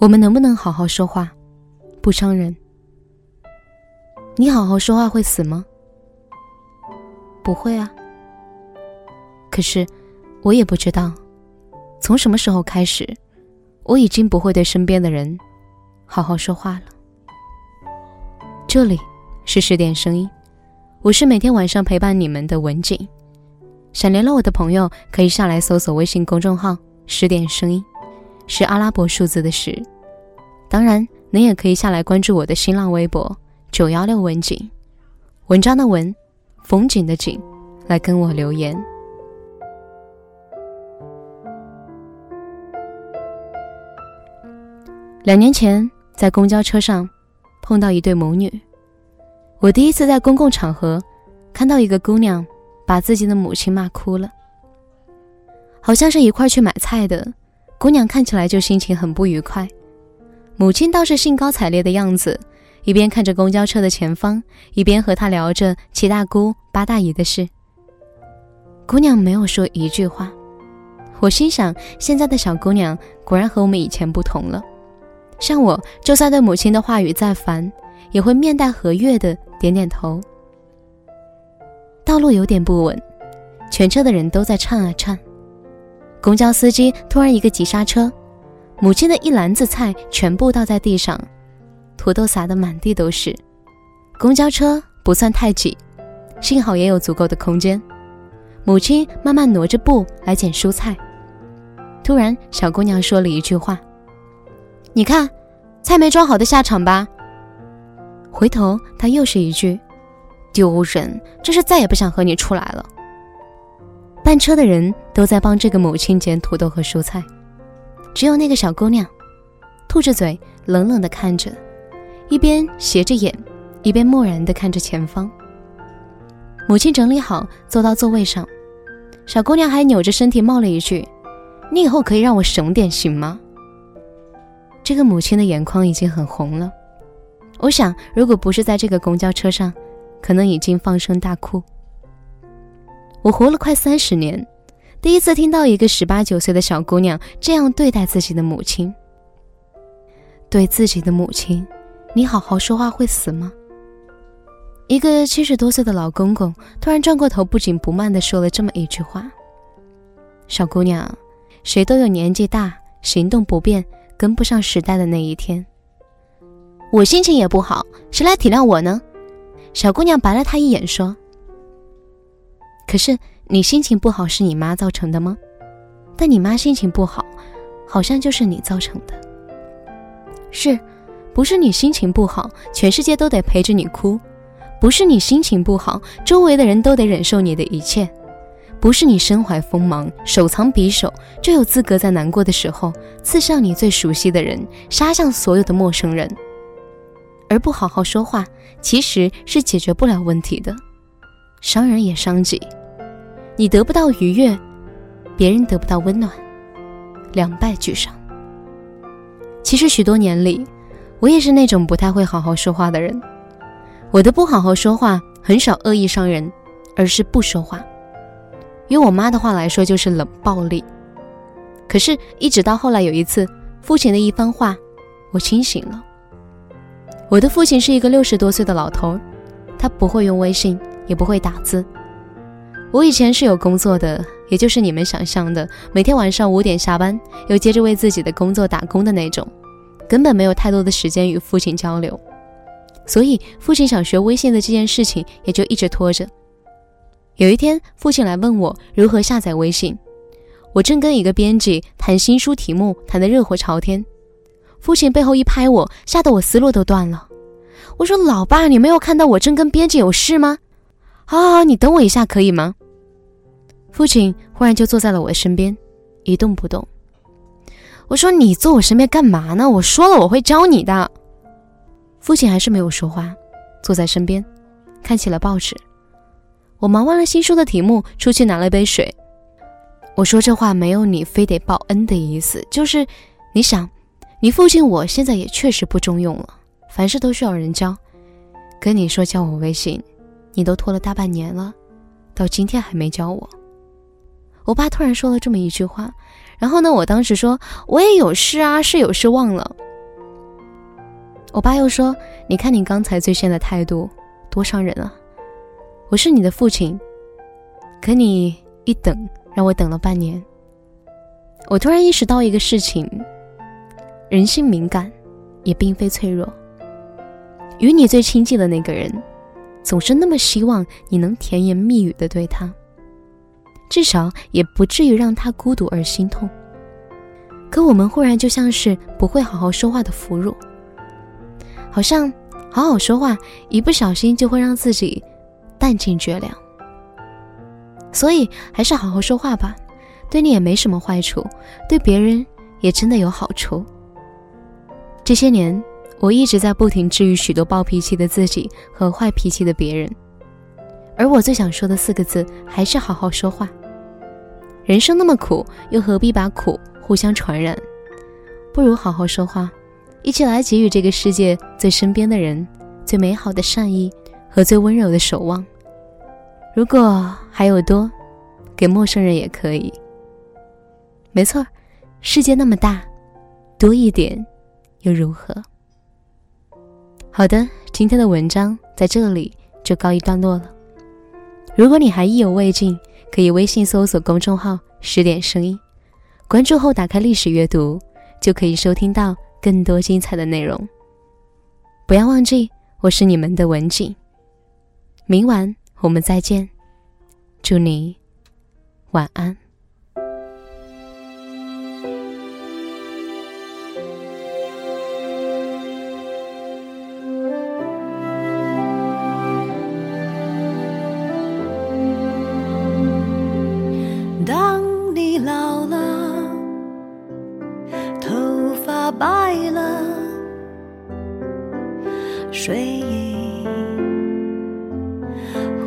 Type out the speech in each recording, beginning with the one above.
我们能不能好好说话，不伤人？你好好说话会死吗？不会啊。可是，我也不知道，从什么时候开始，我已经不会对身边的人好好说话了。这里是十点声音，我是每天晚上陪伴你们的文景。想联络我的朋友，可以上来搜索微信公众号“十点声音”，是阿拉伯数字的十。当然，您也可以下来关注我的新浪微博“九幺六文景”，文章的文，风景的景，来跟我留言。两年前，在公交车上碰到一对母女。我第一次在公共场合看到一个姑娘把自己的母亲骂哭了。好像是一块去买菜的，姑娘看起来就心情很不愉快，母亲倒是兴高采烈的样子，一边看着公交车的前方，一边和她聊着七大姑八大姨的事。姑娘没有说一句话，我心想，现在的小姑娘果然和我们以前不同了。像我，就算对母亲的话语再烦，也会面带和悦的点点头。道路有点不稳，全车的人都在颤啊颤。公交司机突然一个急刹车，母亲的一篮子菜全部倒在地上，土豆撒得满地都是。公交车不算太挤，幸好也有足够的空间。母亲慢慢挪着步来捡蔬菜。突然，小姑娘说了一句话。你看，菜没装好的下场吧。回头她又是一句：“丢人，真是再也不想和你出来了。”班车的人都在帮这个母亲捡土豆和蔬菜，只有那个小姑娘，吐着嘴，冷冷的看着，一边斜着眼，一边漠然的看着前方。母亲整理好，坐到座位上，小姑娘还扭着身体冒了一句：“你以后可以让我省点行吗？”这个母亲的眼眶已经很红了，我想，如果不是在这个公交车上，可能已经放声大哭。我活了快三十年，第一次听到一个十八九岁的小姑娘这样对待自己的母亲。对自己的母亲，你好好说话会死吗？一个七十多岁的老公公突然转过头，不紧不慢地说了这么一句话：“小姑娘，谁都有年纪大、行动不便。”跟不上时代的那一天，我心情也不好，谁来体谅我呢？小姑娘白了他一眼，说：“可是你心情不好是你妈造成的吗？但你妈心情不好，好像就是你造成的。是，不是你心情不好，全世界都得陪着你哭；不是你心情不好，周围的人都得忍受你的一切。”不是你身怀锋芒，手藏匕首，就有资格在难过的时候刺向你最熟悉的人，杀向所有的陌生人。而不好好说话，其实是解决不了问题的，伤人也伤己。你得不到愉悦，别人得不到温暖，两败俱伤。其实许多年里，我也是那种不太会好好说话的人。我的不好好说话，很少恶意伤人，而是不说话。用我妈的话来说，就是冷暴力。可是，一直到后来有一次，父亲的一番话，我清醒了。我的父亲是一个六十多岁的老头，他不会用微信，也不会打字。我以前是有工作的，也就是你们想象的，每天晚上五点下班，又接着为自己的工作打工的那种，根本没有太多的时间与父亲交流。所以，父亲想学微信的这件事情，也就一直拖着。有一天，父亲来问我如何下载微信，我正跟一个编辑谈新书题目，谈得热火朝天。父亲背后一拍我，吓得我思路都断了。我说：“老爸，你没有看到我正跟编辑有事吗？”“好好好，你等我一下，可以吗？”父亲忽然就坐在了我的身边，一动不动。我说：“你坐我身边干嘛呢？我说了我会教你的。”父亲还是没有说话，坐在身边，看起了报纸。我忙完了新书的题目，出去拿了一杯水。我说这话没有你非得报恩的意思，就是你想，你父亲我现在也确实不中用了，凡事都需要人教。跟你说教我微信，你都拖了大半年了，到今天还没教我。我爸突然说了这么一句话，然后呢，我当时说我也有事啊，是有事忘了。我爸又说：“你看你刚才最现的态度，多伤人啊！我是你的父亲，可你一等让我等了半年。”我突然意识到一个事情：人性敏感，也并非脆弱。与你最亲近的那个人，总是那么希望你能甜言蜜语的对他，至少也不至于让他孤独而心痛。可我们忽然就像是不会好好说话的俘虏。好像好好说话，一不小心就会让自己弹尽绝粮。所以还是好好说话吧，对你也没什么坏处，对别人也真的有好处。这些年，我一直在不停治愈许多暴脾气的自己和坏脾气的别人，而我最想说的四个字还是好好说话。人生那么苦，又何必把苦互相传染？不如好好说话。一起来给予这个世界最身边的人最美好的善意和最温柔的守望。如果还有多，给陌生人也可以。没错，世界那么大，多一点又如何？好的，今天的文章在这里就告一段落了。如果你还意犹未尽，可以微信搜索公众号“十点声音”，关注后打开历史阅读，就可以收听到。更多精彩的内容，不要忘记，我是你们的文景。明晚我们再见，祝你晚安。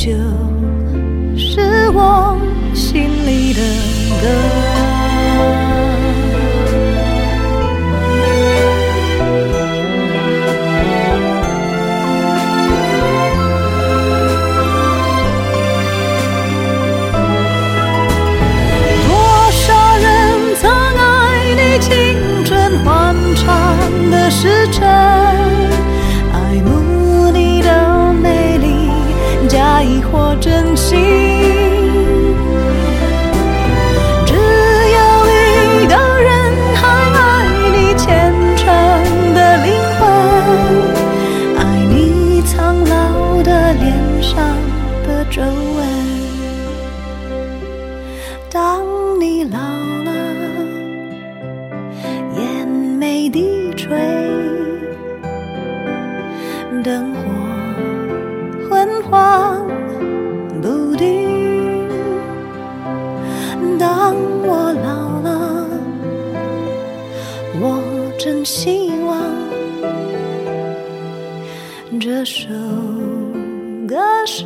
就是我心里的歌。多少人曾爱你青春欢畅的时辰。she 希望这首歌是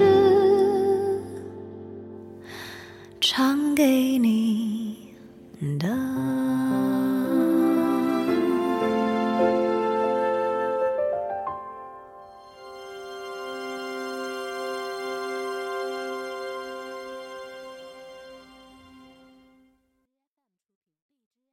唱给你的。